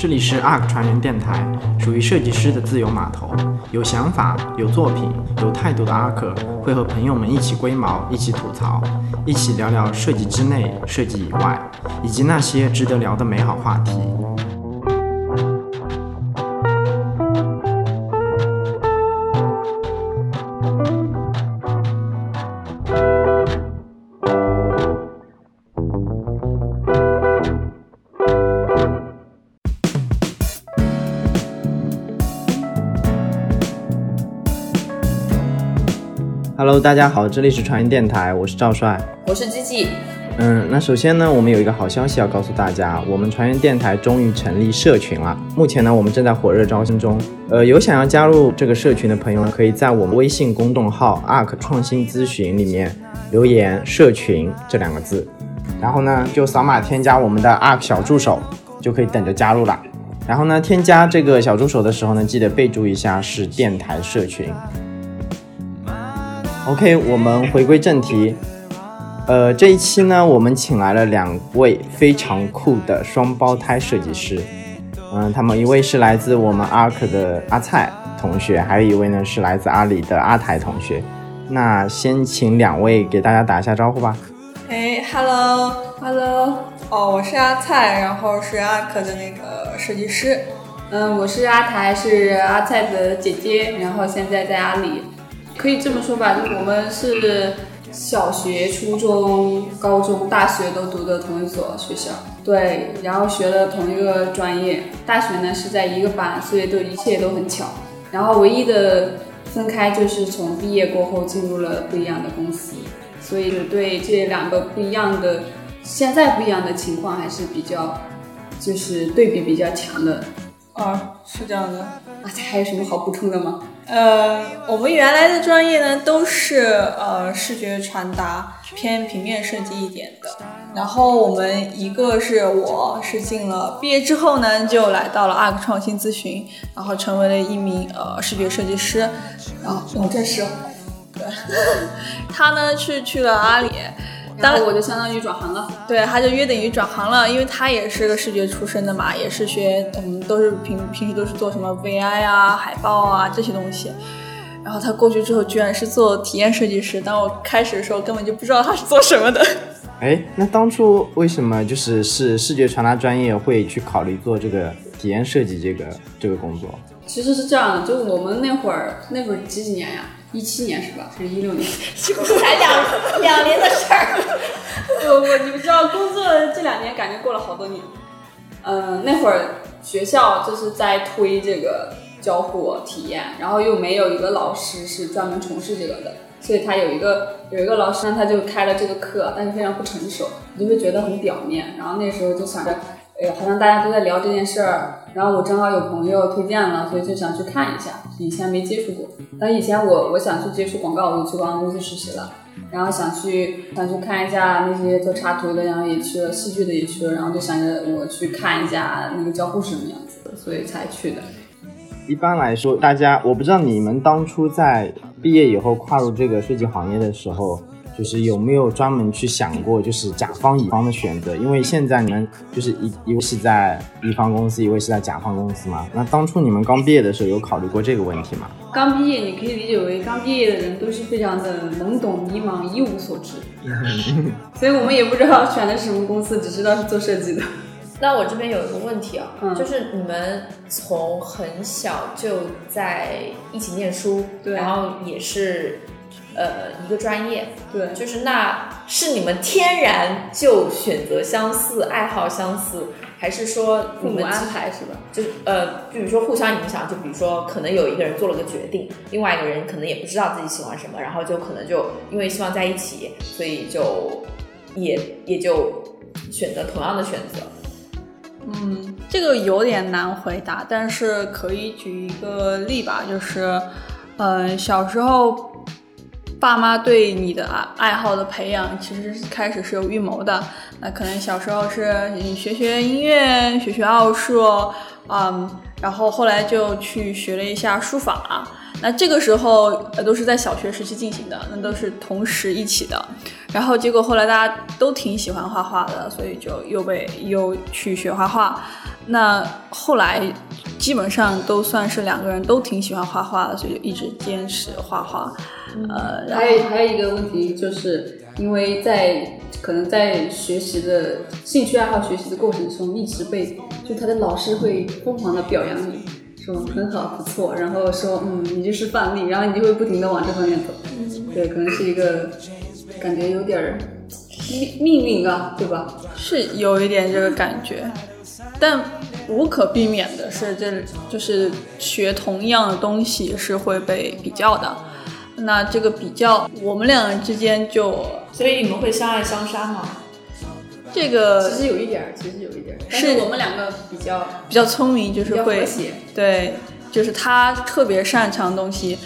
这里是 ARK 传人电台，属于设计师的自由码头。有想法、有作品、有态度的 ARK 会和朋友们一起龟毛，一起吐槽，一起聊聊设计之内、设计以外，以及那些值得聊的美好话题。Hello，大家好，这里是传音电台，我是赵帅，我是机器。嗯，那首先呢，我们有一个好消息要告诉大家，我们传音电台终于成立社群了。目前呢，我们正在火热招生中。呃，有想要加入这个社群的朋友呢，可以在我们微信公众号 ARK 创新咨询里面留言“社群”这两个字，然后呢，就扫码添加我们的 ARK 小助手，就可以等着加入了。然后呢，添加这个小助手的时候呢，记得备注一下是电台社群。OK，我们回归正题。呃，这一期呢，我们请来了两位非常酷的双胞胎设计师。嗯，他们一位是来自我们 ARK 的阿蔡同学，还有一位呢是来自阿里的阿台同学。那先请两位给大家打一下招呼吧。哎，Hello，Hello，哦，我是阿蔡，然后是 ARK 的那个设计师。嗯，我是阿台，是阿蔡的姐姐，然后现在在阿里。可以这么说吧，就我们是小学、初中、高中、大学都读的同一所学校，对，然后学了同一个专业。大学呢是在一个班，所以都一切都很巧。然后唯一的分开就是从毕业过后进入了不一样的公司，所以对这两个不一样的、现在不一样的情况还是比较，就是对比比较强的。啊，是这样的。啊，还有什么好补充的吗？呃，我们原来的专业呢都是呃视觉传达偏平面设计一点的，然后我们一个是我是进了毕业之后呢就来到了 ARK 创新咨询，然后成为了一名呃视觉设计师，然后我这是，对，他呢是去了阿里。当然我就相当于转行了，对，他就约等于转行了，因为他也是个视觉出身的嘛，也是学，嗯，都是平平时都是做什么 VI 啊、海报啊这些东西。然后他过去之后，居然是做体验设计师，当我开始的时候根本就不知道他是做什么的。哎，那当初为什么就是是视觉传达专业会去考虑做这个体验设计这个这个工作？其实是这样的，就我们那会儿那会儿几几年呀？一七年是吧？还是一六年？才两两年的事儿。我我，你们知道，工作这两年感觉过了好多年。嗯，那会儿学校就是在推这个交互体验，然后又没有一个老师是专门从事这个的，所以他有一个有一个老师呢，他就开了这个课，但是非常不成熟，你就会觉得很表面。然后那时候就想着。哎，好像大家都在聊这件事儿，然后我正好有朋友推荐了，所以就想去看一下。以前没接触过，但以前我我想去接触广告，我就去广告公司实习了。然后想去想去看一下那些做插图的，然后也去了戏剧的也去了，然后就想着我去看一下那个交互是什么样子的，所以才去的。一般来说，大家我不知道你们当初在毕业以后跨入这个设计行业的时候。就是有没有专门去想过，就是甲方乙方的选择？因为现在你们就是一一位是在乙方公司，一位是在甲方公司嘛。那当初你们刚毕业的时候有考虑过这个问题吗？刚毕业，你可以理解为刚毕业的人都是非常的懵懂迷茫，一无所知。所以我们也不知道选的是什么公司，只知道是做设计的。那我这边有一个问题啊，就是你们从很小就在一起念书，对，然后也是。呃，一个专业，对，就是那是你们天然就选择相似，爱好相似，还是说父母安排是吧？就呃，比如说互相影响，就比如说可能有一个人做了个决定，另外一个人可能也不知道自己喜欢什么，然后就可能就因为希望在一起，所以就也也就选择同样的选择。嗯，这个有点难回答，但是可以举一个例吧，就是，嗯，小时候。爸妈对你的爱爱好的培养，其实开始是有预谋的。那可能小时候是你学学音乐，学学奥数，嗯，然后后来就去学了一下书法。那这个时候都是在小学时期进行的，那都是同时一起的。然后结果后来大家都挺喜欢画画的，所以就又被又去学画画。那后来基本上都算是两个人都挺喜欢画画的，所以就一直坚持画画。呃，还有还有一个问题，就是因为在可能在学习的兴趣爱好学习的过程中，一直被就他的老师会疯狂的表扬你，说很好不错，然后说嗯你就是范例，然后你就会不停的往这方面走。对，可能是一个感觉有点儿命命运啊，对吧？是有一点这个感觉，但无可避免的是，这就是学同样的东西是会被比较的。那这个比较，我们两人之间就所以你们会相爱相杀吗？这个其实有一点，其实有一点，但是是我们两个比较比较聪明，就是会。对，就是他特别擅长东西，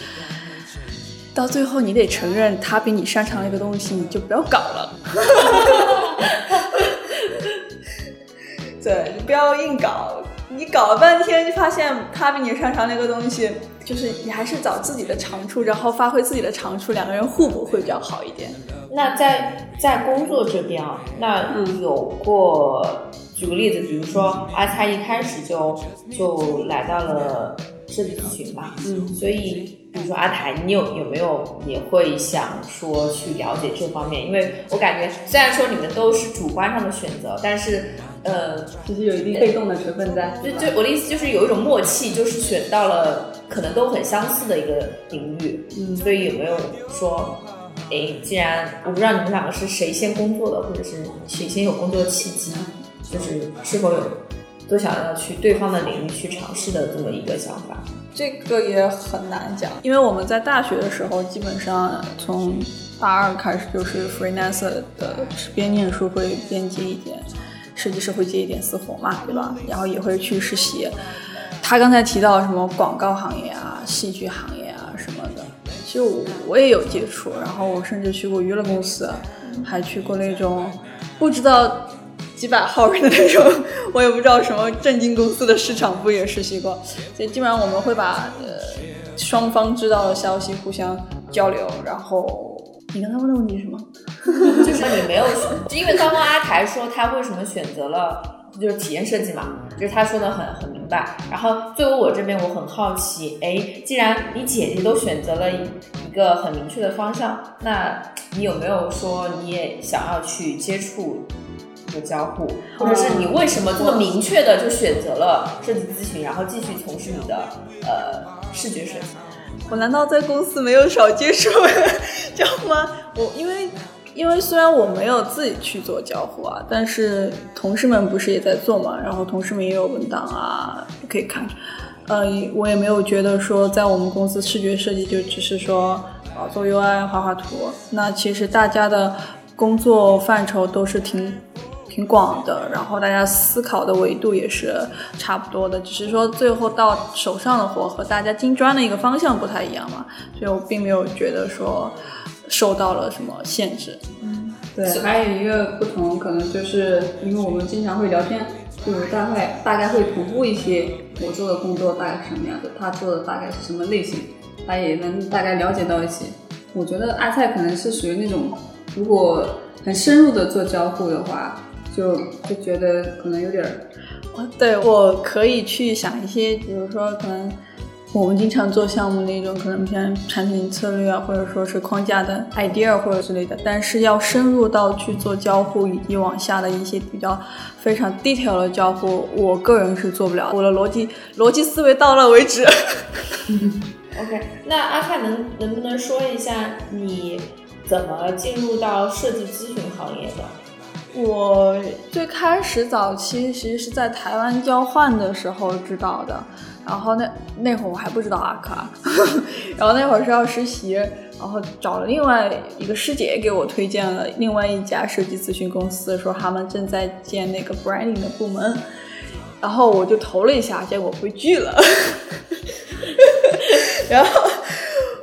到最后你得承认他比你擅长的一个东西，你就不要搞了。对，你不要硬搞，你搞了半天就发现他比你擅长那个东西，就是你还是找自己的长处，然后发挥自己的长处，两个人互补会比较好一点。那在在工作这边啊，那有过，举个例子，比如说阿菜一开始就就来到了设计咨询吧，嗯，所以比如说阿台，你有有没有也会想说去了解这方面？因为我感觉虽然说你们都是主观上的选择，但是呃，其实有一定被动的成分在。就就我的意思就是有一种默契，就是选到了可能都很相似的一个领域，嗯，所以有没有说，哎，既然我不知道你们两个是谁先工作的，或者是谁先有工作的契机，就是是否有都想要去对方的领域去尝试的这么一个想法？这个也很难讲，因为我们在大学的时候，基本上从大二开始就是 freelance 的，边念书会边接一点，设计师会接一点私活嘛，对吧？然后也会去实习。他刚才提到什么广告行业啊、戏剧行业啊什么的，其实我我也有接触，然后我甚至去过娱乐公司，还去过那种不知道几百号人的那种，我也不知道什么正经公司的市场部也实习过，所以基本上我们会把呃双方知道的消息互相交流，然后你刚才问的问题是什么？就是你没有，因为刚刚阿台说他为什么选择了就是体验设计嘛，就是他说的很很明白。然后作为我这边，我很好奇，哎，既然你姐姐都选择了一个很明确的方向，那你有没有说你也想要去接触这个交互，或者是你为什么这么明确的就选择了设计咨询，然后继续从事你的呃视觉设计？我难道在公司没有少接触交互 吗？我因为因为虽然我没有自己去做交互啊，但是同事们不是也在做嘛，然后同事们也有文档啊可以看。呃，我也没有觉得说在我们公司视觉设计就只是说啊做 UI 画画图，那其实大家的工作范畴都是挺挺广的，然后大家思考的维度也是差不多的，只是说最后到手上的活和大家金砖的一个方向不太一样嘛，所以我并没有觉得说受到了什么限制。嗯对，还有一个不同，可能就是因为我们经常会聊天，就是大概大概会同步一些我做的工作大概是什么样的，他做的大概是什么类型，他也能大概了解到一些。我觉得阿菜可能是属于那种，如果很深入的做交互的话，就就觉得可能有点儿对，我可以去想一些，比如说可能我们经常做项目那种，可能像产品策略啊，或者说是框架的 idea 或者之类的，但是要深入到去做交互以及往下的一些比较非常 detail 的交互，我个人是做不了，我的逻辑逻辑思维到那为止。OK，那阿泰能能不能说一下你怎么进入到设计咨询行业的？我最开始早期其实是在台湾交换的时候知道的，然后那那会儿我还不知道阿卡，然后那会儿是要实习，然后找了另外一个师姐给我推荐了另外一家设计咨询公司，说他们正在建那个 branding 的部门，然后我就投了一下，结果被拒了，然后。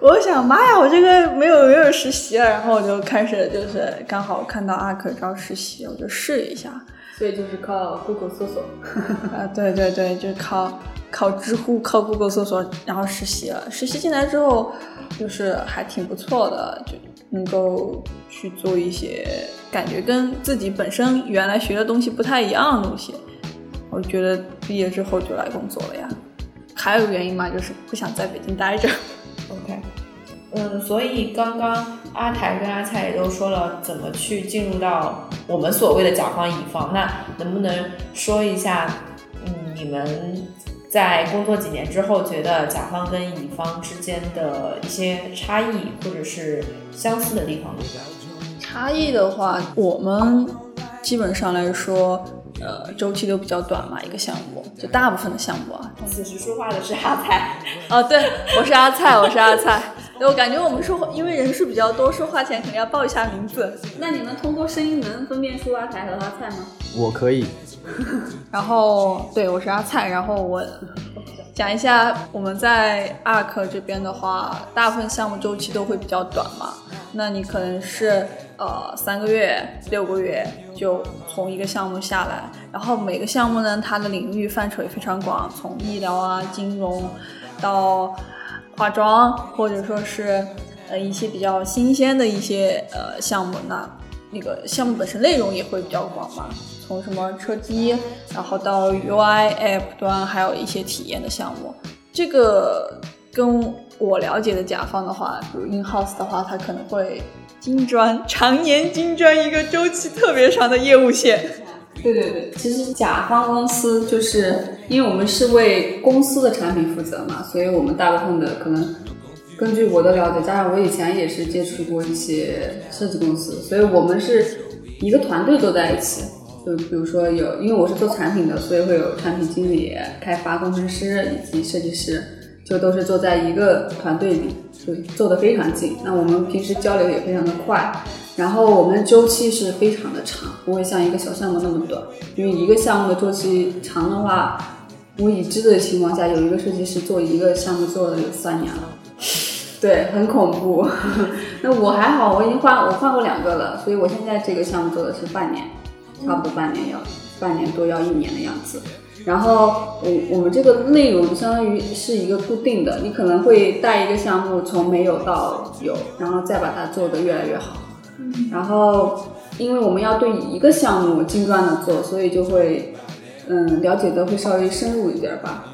我想，妈呀，我这个没有没有实习了，然后我就开始就是刚好看到阿可招实习，我就试一下。所以就是靠 Google 搜索。啊，对对对，就是靠靠知乎、靠 Google 搜索，然后实习了。实习进来之后，就是还挺不错的，就能够去做一些感觉跟自己本身原来学的东西不太一样的东西。我觉得毕业之后就来工作了呀。还有个原因嘛，就是不想在北京待着。OK，嗯，所以刚刚阿台跟阿蔡也都说了怎么去进入到我们所谓的甲方乙方，那能不能说一下，嗯，你们在工作几年之后，觉得甲方跟乙方之间的一些差异或者是相似的地方？差异的话，我们基本上来说，呃，周期都比较短嘛，一个项目，就大部分的项目啊。此时说话的是阿菜，哦，对，我是阿菜，我是阿菜。对我感觉我们说话，因为人数比较多，说话前肯定要报一下名字。那你们通过声音能分辨出阿才和阿菜吗？我可以，然后，对我是阿菜，然后我讲一下我们在 ARK 这边的话，大部分项目周期都会比较短嘛。那你可能是呃三个月、六个月就从一个项目下来，然后每个项目呢，它的领域范畴也非常广，从医疗啊、金融到化妆，或者说是呃一些比较新鲜的一些呃项目，那那个项目本身内容也会比较广嘛，从什么车机，然后到 UI、App 端，还有一些体验的项目。这个跟我了解的甲方的话，比如 in house 的话，它可能会金砖，常年金砖一个周期特别长的业务线。对对对，其实甲方公司就是因为我们是为公司的产品负责嘛，所以我们大部分的可能根据我的了解，加上我以前也是接触过一些设计公司，所以我们是一个团队都在一起。就比如说有，因为我是做产品的，所以会有产品经理、开发工程师以及设计师，就都是坐在一个团队里，就坐得非常近。那我们平时交流也非常的快，然后我们周期是非常的长，不会像一个小项目那么短。因为一个项目的周期长的话，我已知的情况下，有一个设计师做一个项目做了有三年了，对，很恐怖。那我还好，我已经换我换过两个了，所以我现在这个项目做的是半年，差不多半年要半年多要一年的样子。然后我我们这个内容相当于是一个固定的，你可能会带一个项目从没有到有，然后再把它做得越来越好。然后因为我们要对一个项目精专的做，所以就会嗯了解的会稍微深入一点吧。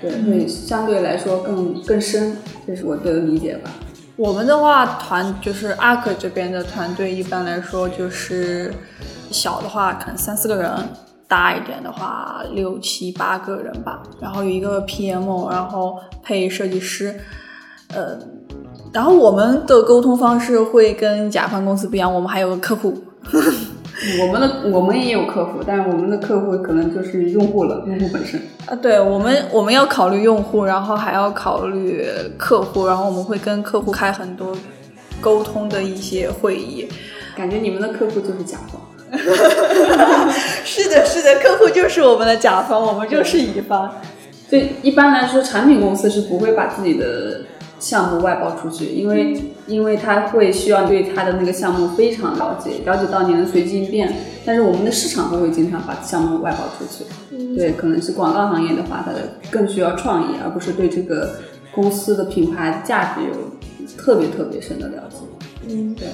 对，会相对来说更更深，这是我的理解吧。我们的话，团就是 ARK 这边的团队，一般来说就是小的话可能三四个人，大一点的话六七八个人吧。然后有一个 PM，然后配设计师，呃，然后我们的沟通方式会跟甲方公司不一样，我们还有个客户，我们的我们也有客户，但是我们的客户可能就是用户了，用户本身。啊，对我们我们要考虑用户，然后还要考虑客户，然后我们会跟客户开很多沟通的一些会议。感觉你们的客户就是甲方。是的，是的，客户就是我们的甲方，我们就是乙方。所以一般来说，产品公司是不会把自己的项目外包出去，因为因为他会需要对他的那个项目非常了解，了解到你能随机应变。但是我们的市场会会经常把项目外包出去。对，可能是广告行业的话，它的更需要创意，而不是对这个公司的品牌价值有特别特别深的了解。嗯，对。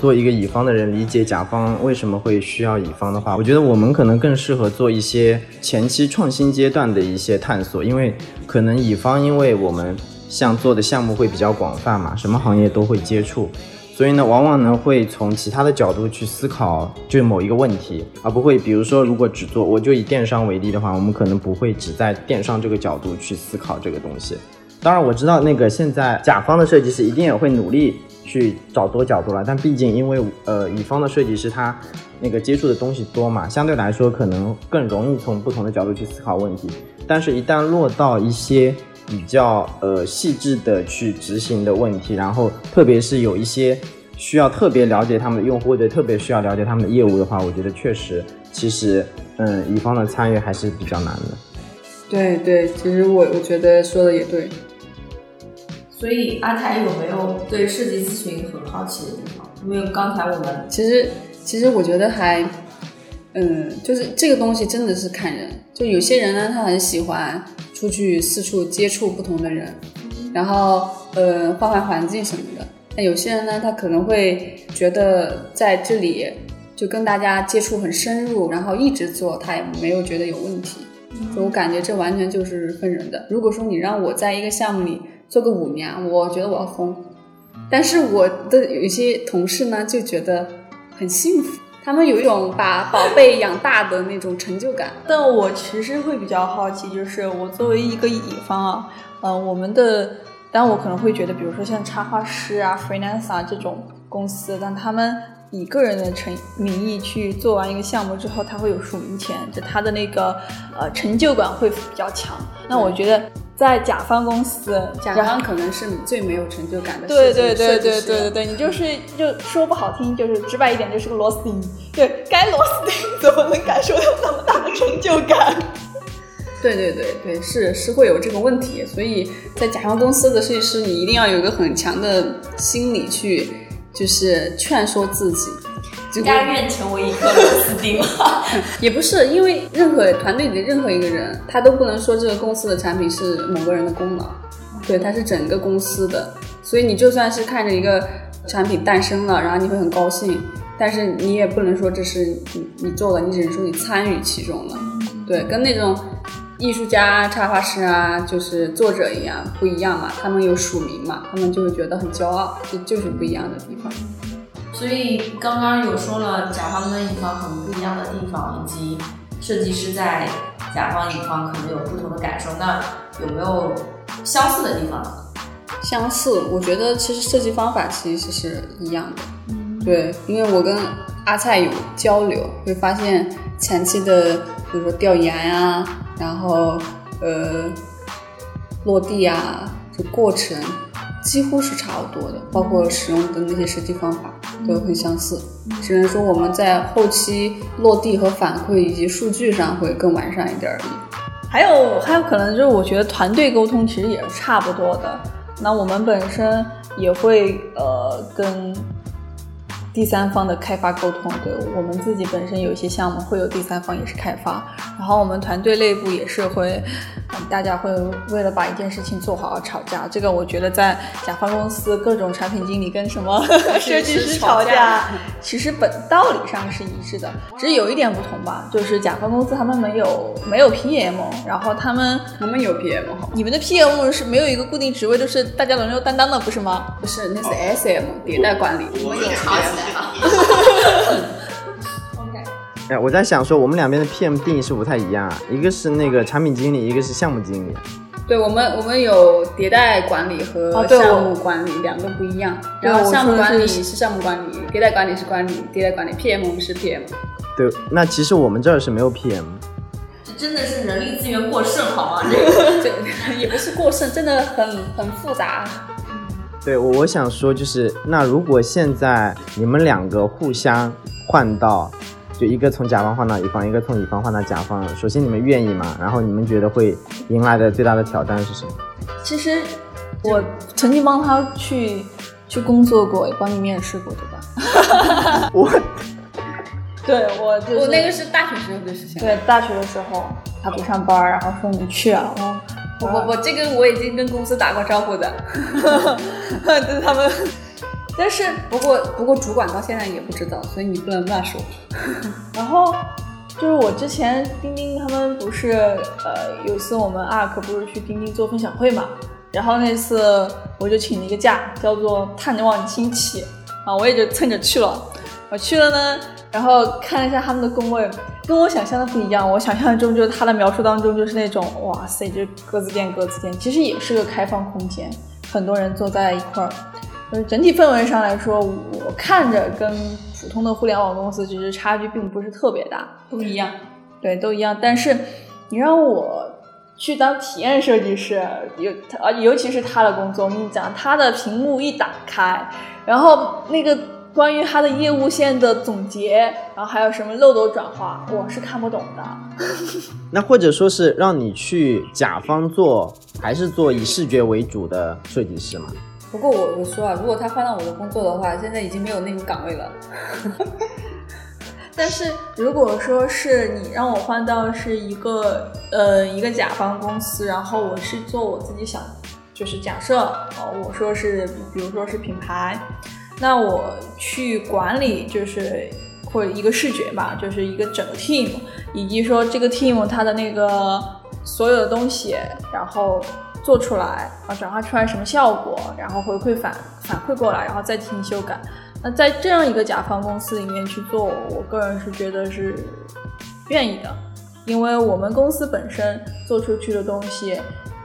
做一个乙方的人理解甲方为什么会需要乙方的话，我觉得我们可能更适合做一些前期创新阶段的一些探索，因为可能乙方因为我们像做的项目会比较广泛嘛，什么行业都会接触，所以呢，往往呢会从其他的角度去思考就某一个问题，而不会比如说如果只做，我就以电商为例的话，我们可能不会只在电商这个角度去思考这个东西。当然我知道那个现在甲方的设计师一定也会努力。去找多角度了，但毕竟因为呃乙方的设计师他那个接触的东西多嘛，相对来说可能更容易从不同的角度去思考问题。但是，一旦落到一些比较呃细致的去执行的问题，然后特别是有一些需要特别了解他们的用户或者特别需要了解他们的业务的话，我觉得确实其实嗯乙方的参与还是比较难的。对对，其实我我觉得说的也对。所以阿台有没有对设计咨询很好奇的地方？因为刚才我们其实其实我觉得还，嗯，就是这个东西真的是看人，就有些人呢，他很喜欢出去四处接触不同的人，然后呃换换环境什么的。那有些人呢，他可能会觉得在这里就跟大家接触很深入，然后一直做，他也没有觉得有问题。我感觉这完全就是分人的。如果说你让我在一个项目里做个五年，我觉得我要疯。但是我的有一些同事呢，就觉得很幸福，他们有一种把宝贝养大的那种成就感。但我其实会比较好奇，就是我作为一个乙方啊，呃，我们的，但我可能会觉得，比如说像插画师啊、freelancer 这种公司，但他们以个人的成名义去做完一个项目之后，他会有署名权，就他的那个呃成就感会比较强。那我觉得在甲方公司，甲方可能是最没有成就感的对对对对对对对，你就是就说不好听，就是直白一点，就是个螺丝钉。对，该螺丝钉怎么能感受到那么大的成就感？对对对对，是是会有这个问题，所以在甲方公司的设计师，你一定要有一个很强的心理去，就是劝说自己。就甘愿成为一颗螺丝钉吗？也不是，因为任何团队里的任何一个人，他都不能说这个公司的产品是某个人的功劳，对，它是整个公司的。所以你就算是看着一个产品诞生了，然后你会很高兴，但是你也不能说这是你你做的，你只能说你参与其中了。对，跟那种艺术家、插画师啊，就是作者一样不一样嘛，他们有署名嘛，他们就会觉得很骄傲，这就是不一样的地方。所以刚刚有说了甲方跟乙方很不一样的地方，以及设计师在甲方乙方可能有不同的感受。那有没有相似的地方呢？相似，我觉得其实设计方法其实是一样的。对，因为我跟阿菜有交流，会发现前期的，比如说调研呀、然后呃落地啊，这过程几乎是差不多的，包括使用的那些设计方法都很相似。只能说我们在后期落地和反馈以及数据上会更完善一点而已。还有还有可能就是我觉得团队沟通其实也是差不多的。那我们本身也会呃跟第三方的开发沟通，对我们自己本身有一些项目会有第三方也是开发，然后我们团队内部也是会，嗯大家会为了把一件事情做好而吵架。这个我觉得在甲方公司各种产品经理跟什么 设计师吵架，其实本道理上是一致的，只是有一点不同吧，就是甲方公司他们没有没有 PM，然后他们我们有 PM？你们的 PM 是没有一个固定职位，都是大家轮流担当的，不是吗？不是，那是 SM 迭代管理。我们有吵 哎，我在想说，我们两边的 PM 定义是不太一样啊，一个是那个产品经理，一个是项目经理。对我们，我们有迭代管理和项目管理两个不一样。然后项目管理是是项目管理，迭代管理是管理，迭代管理 PM 是 PM。对，那其实我们这儿是没有 PM。这真的是人力资源过剩，好吗？这个这也不是过剩，真的很很复杂。对，我我想说就是，那如果现在你们两个互相换到，就一个从甲方换到乙方，一个从乙方换到甲方，首先你们愿意吗？然后你们觉得会迎来的最大的挑战是什么？其实我曾经帮他去去工作过，也帮你面试过，对吧？我 对我就是我那个是大学时候的事情。对大学的时候他不上班，然后说你去啊，我我我我这个我已经跟公司打过招呼的，就是他们，但是不过不过主管到现在也不知道，所以你不能乱说。然后就是我之前钉钉他们不是呃有一次我们 ARK 不是去钉钉做分享会嘛，然后那次我就请了一个假，叫做探望亲戚啊，我也就蹭着去了。我去了呢，然后看了一下他们的工位，跟我想象的不一样。我想象中就是他的描述当中就是那种哇塞，就是格子间格子间，其实也是个开放空间，很多人坐在一块儿。就是整体氛围上来说，我看着跟普通的互联网公司其实差距并不是特别大，不一样，对，都一样。但是你让我去当体验设计师，尤啊，尤其是他的工作，我跟你讲，他的屏幕一打开，然后那个关于他的业务线的总结，然后还有什么漏斗转化，我是看不懂的。那或者说是让你去甲方做，还是做以视觉为主的设计师嘛？不过我我说啊，如果他换到我的工作的话，现在已经没有那个岗位了。但是如果说是你让我换到是一个呃一个甲方公司，然后我是做我自己想，就是假设哦，我说是比如说是品牌，那我去管理就是或一个视觉吧，就是一个整个 team，以及说这个 team 它的那个所有的东西，然后做出来啊，转化出来什么效果，然后回馈反反馈过来，然后再进行修改。那在这样一个甲方公司里面去做，我个人是觉得是愿意的，因为我们公司本身做出去的东西，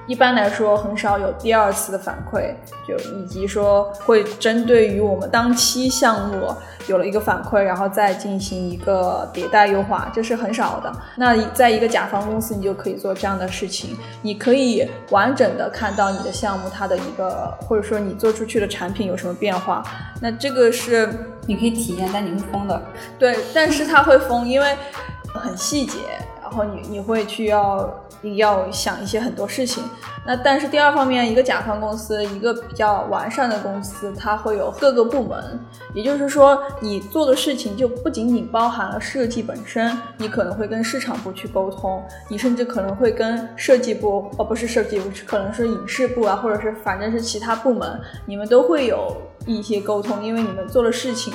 一般来说很少有第二次的反馈，就以及说会针对于我们当期项目有了一个反馈，然后再进行一个迭代优化，这是很少的。那在一个甲方公司，你就可以做这样的事情，你可以完整的看到你的项目它的一个，或者说你做出去的产品有什么变化。那这个是你可以体验，但你会疯的。对，但是它会疯，因为很细节，然然后你你会去要要想一些很多事情。那但是第二方面，一个甲方公司，一个比较完善的公司，它会有各个部门，也就是说，你做的事情就不仅仅包含了设计本身，你可能会跟市场部去沟通，你甚至可能会跟设计部，哦，不是设计部，可能是影视部啊，或者是反正是其他部门，你们都会有一些沟通，因为你们做的事情。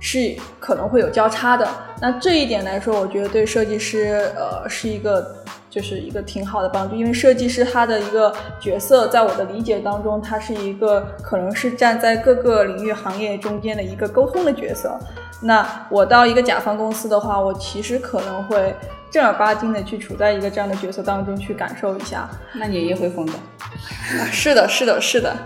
是可能会有交叉的，那这一点来说，我觉得对设计师，呃，是一个就是一个挺好的帮助，因为设计师他的一个角色，在我的理解当中，他是一个可能是站在各个领域行业中间的一个沟通的角色。那我到一个甲方公司的话，我其实可能会正儿八经的去处在一个这样的角色当中去感受一下。那你也会疯的。是的，是的，是的。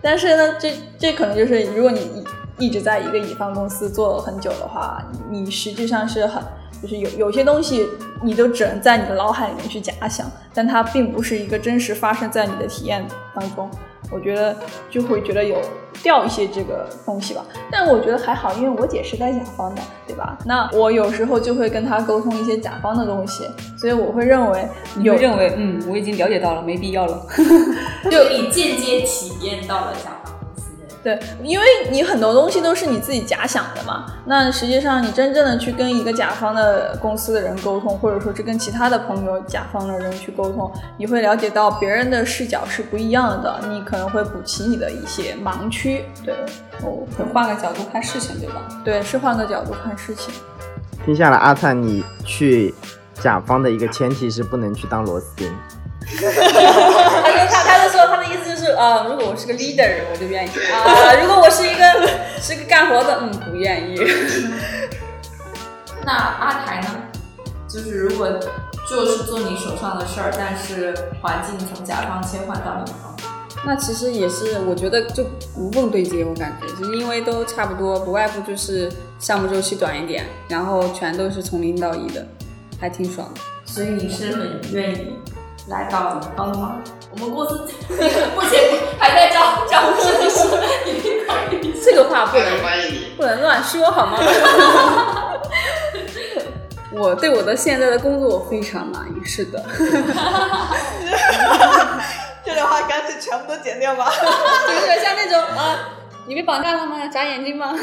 但是呢，这这可能就是如果你。一直在一个乙方公司做了很久的话，你实际上是很，就是有有些东西你都只能在你的脑海里面去假想，但它并不是一个真实发生在你的体验当中。我觉得就会觉得有掉一些这个东西吧，但我觉得还好，因为我姐是在甲方的，对吧？那我有时候就会跟她沟通一些甲方的东西，所以我会认为，有认为，嗯，我已经了解到了，没必要了，就你间接体验到了甲方。对，因为你很多东西都是你自己假想的嘛。那实际上，你真正的去跟一个甲方的公司的人沟通，或者说是跟其他的朋友甲方的人去沟通，你会了解到别人的视角是不一样的，你可能会补齐你的一些盲区。对，哦，换个角度看事情，对吧？对，是换个角度看事情。听下来，阿灿，你去甲方的一个前提是不能去当螺丝钉。他说他，他就说他的意思就是，呃，如果我是个 leader，我就愿意啊；如果我是一个是个干活的，嗯，不愿意。那阿台呢？就是如果就是做你手上的事儿，但是环境从甲方切换到乙方，那其实也是，我觉得就无缝对接。我感觉就是因为都差不多，不外乎就是项目周期短一点，然后全都是从零到一的，还挺爽的。所以你是很愿意。来到乙方的吗？我们公司 目前还在招招设计师，这个话不能不能乱说好吗？我对我的现在的工作我非常满意，是的。这段话干脆全部都剪掉吧。就是像那种啊，你被绑架了吗？眨眼睛吗？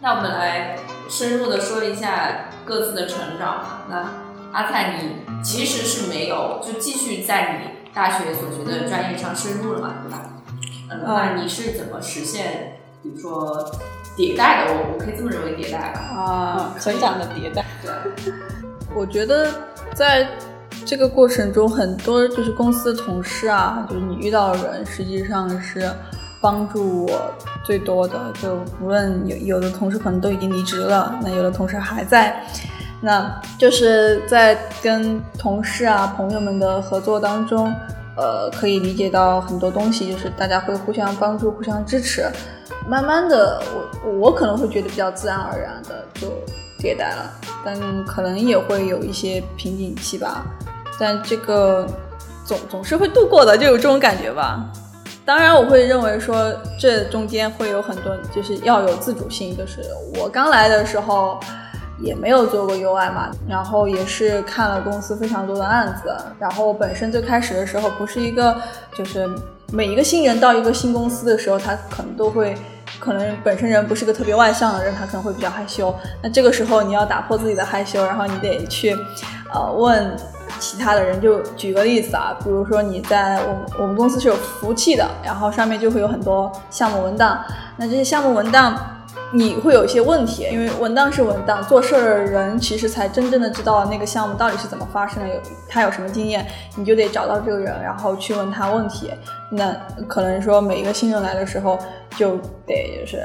那我们来深入的说一下各自的成长。那。阿灿，你其实是没有就继续在你大学所学的专业上深入了嘛，对吧？嗯，那你是怎么实现，比如说迭代的？我我可以这么认为，迭代吧？啊，成长的迭代。对，我觉得在这个过程中，很多就是公司同事啊，就是你遇到的人，实际上是帮助我最多的。就无论有有的同事可能都已经离职了，那有的同事还在。那就是在跟同事啊、朋友们的合作当中，呃，可以理解到很多东西，就是大家会互相帮助、互相支持。慢慢的，我我可能会觉得比较自然而然的就迭代了，但可能也会有一些瓶颈期吧。但这个总总是会度过的，就有这种感觉吧。当然，我会认为说这中间会有很多，就是要有自主性。就是我刚来的时候。也没有做过 UI 嘛，然后也是看了公司非常多的案子，然后本身最开始的时候不是一个，就是每一个新人到一个新公司的时候，他可能都会可能本身人不是个特别外向的人，他可能会比较害羞。那这个时候你要打破自己的害羞，然后你得去，呃，问其他的人。就举个例子啊，比如说你在我们我们公司是有服务器的，然后上面就会有很多项目文档。那这些项目文档。你会有一些问题，因为文档是文档，做事儿的人其实才真正的知道那个项目到底是怎么发生的，有他有什么经验，你就得找到这个人，然后去问他问题。那可能说每一个新人来的时候，就得就是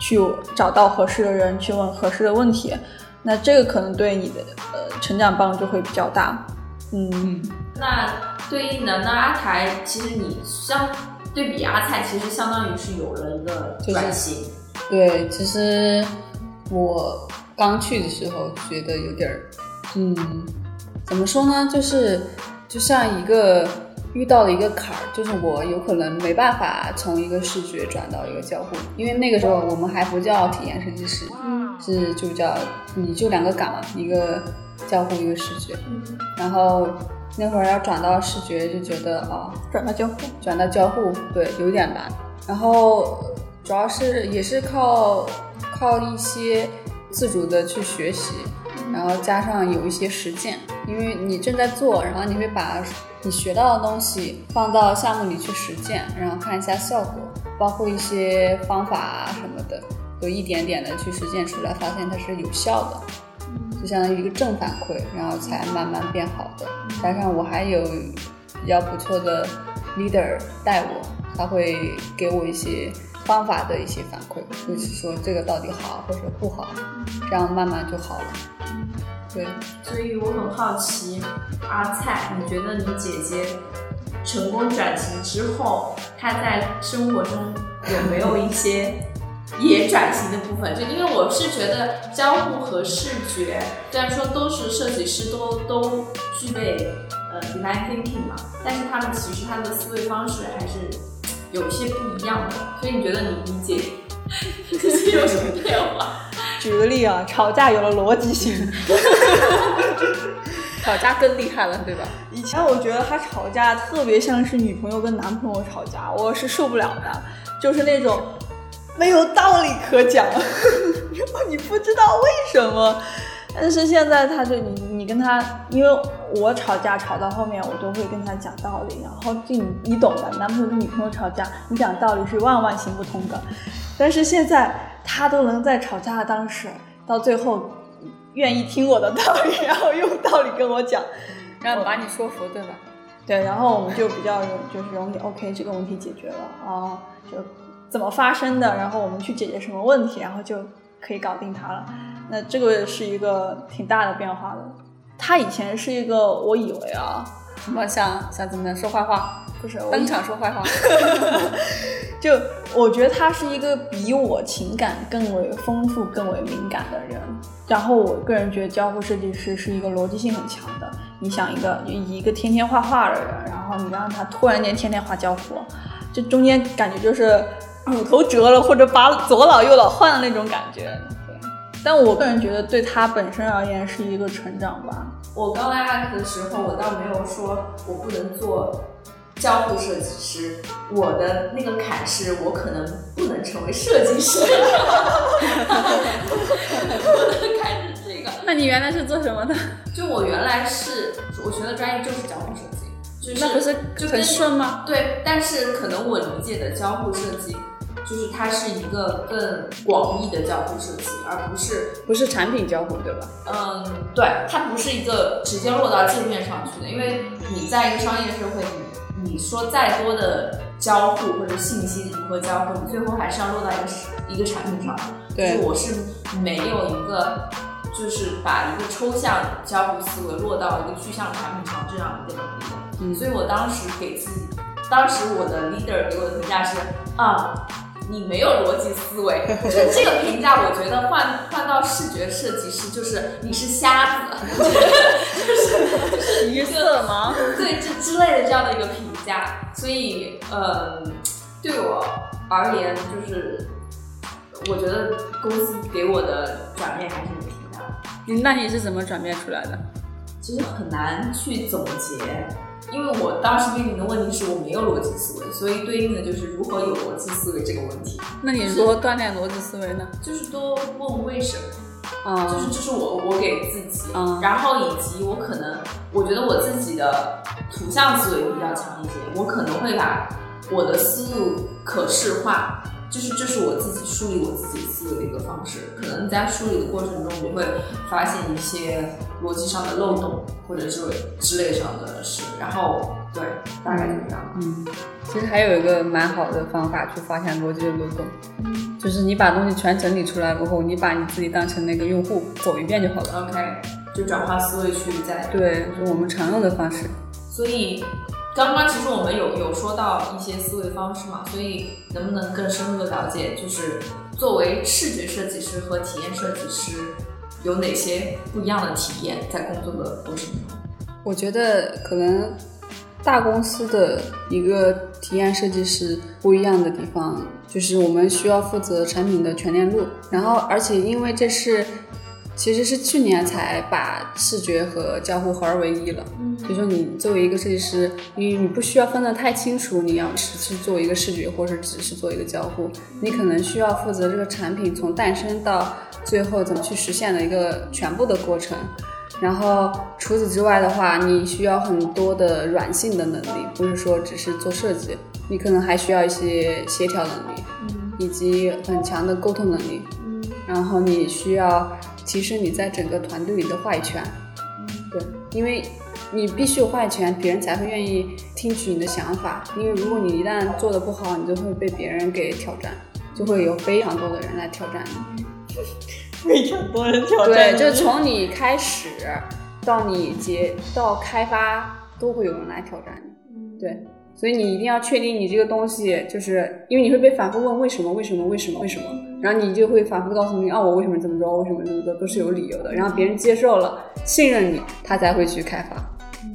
去找到合适的人去问合适的问题。那这个可能对你的呃成长帮助会比较大。嗯，那对应的那阿台，其实你相对比阿菜，其实相当于是有了一个转型。对，其实我刚去的时候觉得有点儿，嗯，怎么说呢？就是就像一个遇到了一个坎儿，就是我有可能没办法从一个视觉转到一个交互，因为那个时候我们还不叫体验设计师，是就叫你就两个岗嘛，一个交互，一个视觉。然后那会儿要转到视觉，就觉得哦，转到交互，转到交互，对，有点难。然后。主要是也是靠靠一些自主的去学习，然后加上有一些实践，因为你正在做，然后你会把你学到的东西放到项目里去实践，然后看一下效果，包括一些方法啊什么的，都一点点的去实践出来，发现它是有效的，就相当于一个正反馈，然后才慢慢变好的。加上我还有比较不错的 leader 带我，他会给我一些。方法的一些反馈，就是说这个到底好或者不好，这样慢慢就好了。对，所以我很好奇，阿菜，你觉得你姐姐成功转型之后，她在生活中有没有一些也转型的部分？就因为我是觉得交互和视觉，虽然说都是设计师，都都具备呃 design thinking 嘛，但是他们其实他的思维方式还是。有一些不一样的，所以你觉得你理解 这些有什么变化？举个例啊，吵架有了逻辑性，吵架更厉害了，对吧？以前我觉得他吵架特别像是女朋友跟男朋友吵架，我是受不了的，就是那种没有道理可讲，然后你不知道为什么。但是现在他就你你跟他，因为我吵架吵到后面，我都会跟他讲道理，然后就你你懂的，男朋友跟女朋友吵架，你讲道理是万万行不通的。但是现在他都能在吵架的当时，到最后愿意听我的道理，然后用道理跟我讲，然后把你说服，对吧？对，然后我们就比较容就是容易 OK，这个问题解决了啊，就怎么发生的，然后我们去解决什么问题，然后就可以搞定他了。那这个是一个挺大的变化的。他以前是一个，我以为啊，什么想想怎么能说坏话，不是当场说坏话。就我觉得他是一个比我情感更为丰富、更为敏感的人。然后我个人觉得交互设计师是一个逻辑性很强的。你想一个一个天天画画的人，然后你让他突然间天天画交互，这中间感觉就是骨头折了，或者把左脑右脑换了那种感觉。但我个人觉得，对他本身而言是一个成长吧。我刚来阿克的时候，我倒没有说我不能做交互设计师，我的那个坎是我可能不能成为设计师。我的坎是这个。那你原来是做什么的？就我原来是我学的专业就是交互设计，就是那不是就很顺吗？对，但是可能我理解的交互设计。就是它是一个更广义的交互设计，而不是不是产品交互，对吧？嗯，对，它不是一个直接落到界面上去的，因为你在一个商业社会，你你说再多的交互或者信息如何交互，你最后还是要落到一个一个产品上。对，我是没有一个就是把一个抽象交互思维落到一个具象产品上这样一个能力的。嗯，所以我当时给自己，当时我的 leader 给我的评价是啊。你没有逻辑思维，就这个评价，我觉得换换到视觉设计师，就是你是瞎子，就是橘色盲？对，这之类的这样的一个评价。所以，嗯，对我而言，就是我觉得公司给我的转变还是挺大的。那你是怎么转变出来的？其实很难去总结，因为我当时面临的问题是我没有逻辑思维，所以对应的就是如何有逻辑思维这个问题，那你如何锻炼逻辑思维呢？就是多问为什么。啊、就是这是我我给自己，嗯然后以及我可能我觉得我自己的图像思维比较强一些，我可能会把我的思路可视化，就是这是我自己梳理我自己思维的一个方式。可能在梳理的过程中，你会发现一些逻辑上的漏洞，或者是之类上的事，然后对，大概就是这样。嗯，其实还有一个蛮好的方法去发现逻辑的漏洞，就是你把东西全整理出来过后，你把你自己当成那个用户走一遍就好了。OK，就转化思维去在对，就我们常用的方式。所以刚刚其实我们有有说到一些思维方式嘛，所以能不能更深入的了解，就是作为视觉设计师和体验设计师有哪些不一样的体验在工作的过程中？我觉得可能大公司的一个体验设计师不一样的地方，就是我们需要负责产品的全链路，然后而且因为这是其实是去年才把视觉和交互合二为一了。嗯，就说你作为一个设计师，你你不需要分得太清楚，你要只是做一个视觉，或者只是做一个交互，你可能需要负责这个产品从诞生到最后怎么去实现的一个全部的过程。然后除此之外的话，你需要很多的软性的能力，不是说只是做设计，你可能还需要一些协调能力，嗯以及很强的沟通能力。然后你需要提升你在整个团队里的话语权。对，因为你必须有话语权，别人才会愿意听取你的想法。因为如果你一旦做的不好，你就会被别人给挑战，就会有非常多的人来挑战你。非常多人挑战对，就从你开始到你结到开发，都会有人来挑战你。对，所以你一定要确定你这个东西，就是因为你会被反复问为什么，为什么，为什么，为什么，然后你就会反复告诉你，啊，我为什么这么做，我为什么这么做，都是有理由的。然后别人接受了，信任你，他才会去开发。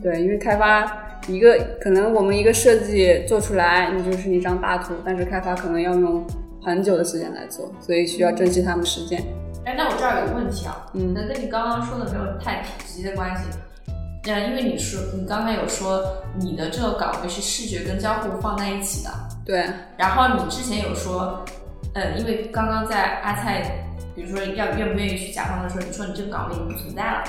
对，因为开发一个可能我们一个设计做出来，你就是一张大图，但是开发可能要用很久的时间来做，所以需要珍惜他们时间。哎，那我这儿有个问题啊，嗯那跟你刚刚说的没有太直接的关系。呃，因为你说你刚才有说你的这个岗位是视觉跟交互放在一起的，对，然后你之前有说，呃，因为刚刚在阿菜，比如说要愿不愿意去甲方的时候，你说你这个岗位已经不存在了。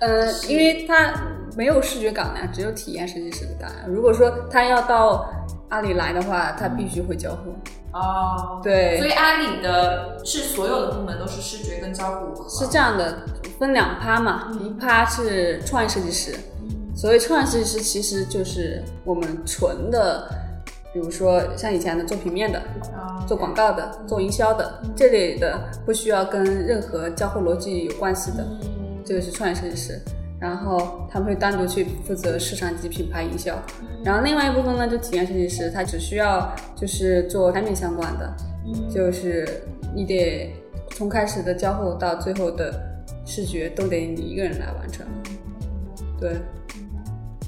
呃，因为他没有视觉岗呀，只有体验设计师的岗呀。如果说他要到阿里来的话，他必须会交互。哦，对所以阿里的是所有的部门都是视觉跟交互合是这样的，分两趴嘛，一趴是创意设计师，所谓创意设计师其实就是我们纯的，比如说像以前的做平面的、啊做广告的、做营销的这类的，不需要跟任何交互逻辑有关系的，这个是创意设计师。然后他们会单独去负责市场及品牌营销，然后另外一部分呢，就体验设计师，他只需要就是做产品相关的，就是你得从开始的交互到最后的视觉都得你一个人来完成。对，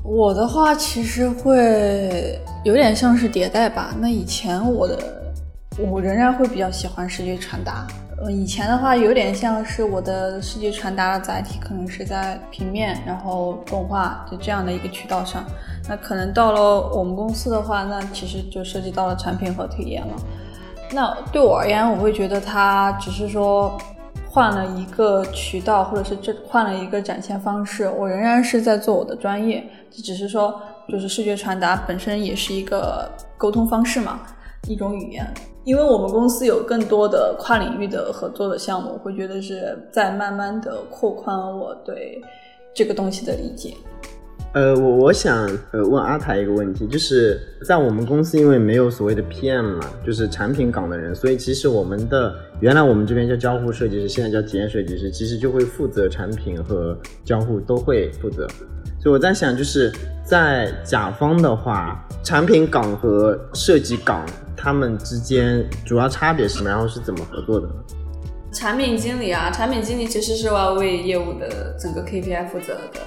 我的话其实会有点像是迭代吧。那以前我的我仍然会比较喜欢视觉传达。呃，以前的话有点像是我的视觉传达的载体可能是在平面，然后动画就这样的一个渠道上。那可能到了我们公司的话，那其实就涉及到了产品和体验了。那对我而言，我会觉得它只是说换了一个渠道，或者是这换了一个展现方式，我仍然是在做我的专业，只是说就是视觉传达本身也是一个沟通方式嘛，一种语言。因为我们公司有更多的跨领域的合作的项目，会觉得是在慢慢的扩宽我对这个东西的理解。呃，我我想呃问阿台一个问题，就是在我们公司，因为没有所谓的 PM 嘛，就是产品岗的人，所以其实我们的原来我们这边叫交互设计师，现在叫体验设计师，其实就会负责产品和交互都会负责。所以我在想，就是在甲方的话，产品岗和设计岗他们之间主要差别是什么？然后是怎么合作的？产品经理啊，产品经理其实是要为业务的整个 KPI 负责的，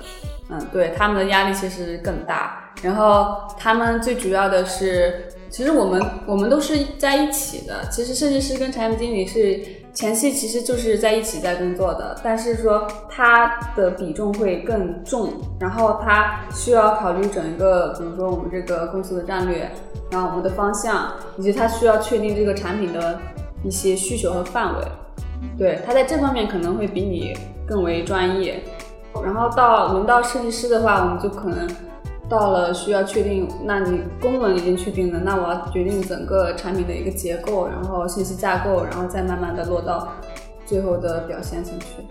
嗯，对，他们的压力其实更大。然后他们最主要的是，其实我们我们都是在一起的。其实设计师跟产品经理是前期其实就是在一起在工作的，但是说他的比重会更重，然后他需要考虑整个，比如说我们这个公司的战略，然后我们的方向，以及他需要确定这个产品的一些需求和范围。对他在这方面可能会比你更为专业。然后到轮到设计师的话，我们就可能。到了需要确定，那你功能已经确定了，那我要决定整个产品的一个结构，然后信息架构，然后再慢慢的落到最后的表现上去。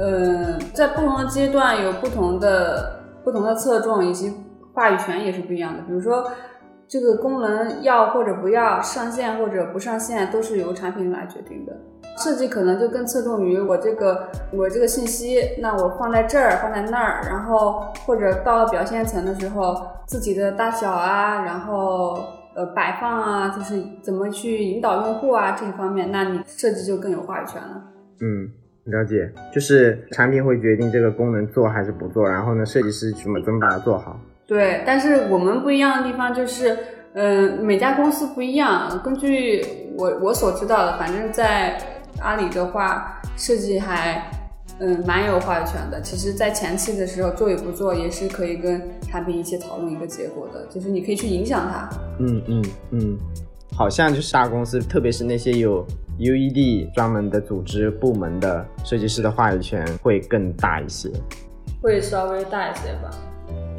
嗯，在不同的阶段有不同的不同的侧重以及话语权也是不一样的。比如说这个功能要或者不要上线或者不上线，都是由产品来决定的。设计可能就更侧重于我这个我这个信息，那我放在这儿，放在那儿，然后或者到了表现层的时候，自己的大小啊，然后呃摆放啊，就是怎么去引导用户啊这一方面，那你设计就更有话语权了。嗯，了解，就是产品会决定这个功能做还是不做，然后呢，设计师怎么怎么把它做好。对，但是我们不一样的地方就是，嗯，每家公司不一样。根据我我所知道的，反正在。阿里的话，设计还嗯蛮有话语权的。其实，在前期的时候做与不做，也是可以跟产品一起讨论一个结果的。就是你可以去影响它。嗯嗯嗯，好像就是大公司，特别是那些有 UED 专门的组织部门的设计师的话语权会更大一些，会稍微大一些吧。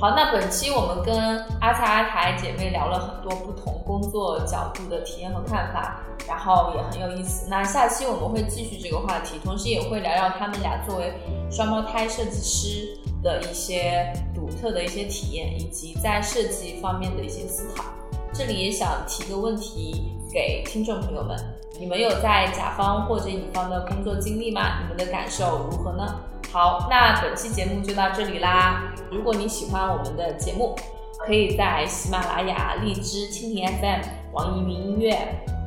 好，那本期我们跟阿才阿台姐妹聊了很多不同工作角度的体验和看法，然后也很有意思。那下期我们会继续这个话题，同时也会聊聊他们俩作为双胞胎设计师的一些独特的一些体验，以及在设计方面的一些思考。这里也想提个问题给听众朋友们：你们有在甲方或者乙方的工作经历吗？你们的感受如何呢？好，那本期节目就到这里啦。如果你喜欢我们的节目，可以在喜马拉雅、荔枝、蜻蜓 FM、网易云音乐、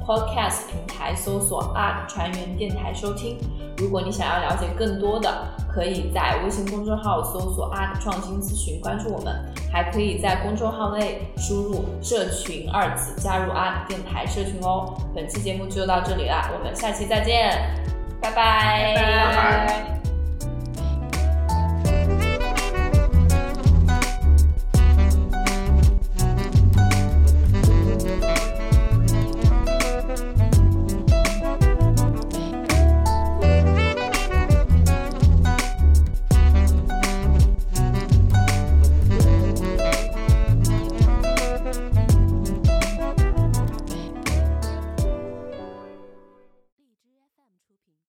Podcast 平台搜索 “Art 船员电台”收听。如果你想要了解更多的，可以在微信公众号搜索 “Art 创新咨询”，关注我们。还可以在公众号内输入“社群”二字，加入 Art 电台社群哦。本期节目就到这里了，我们下期再见，拜拜。拜拜。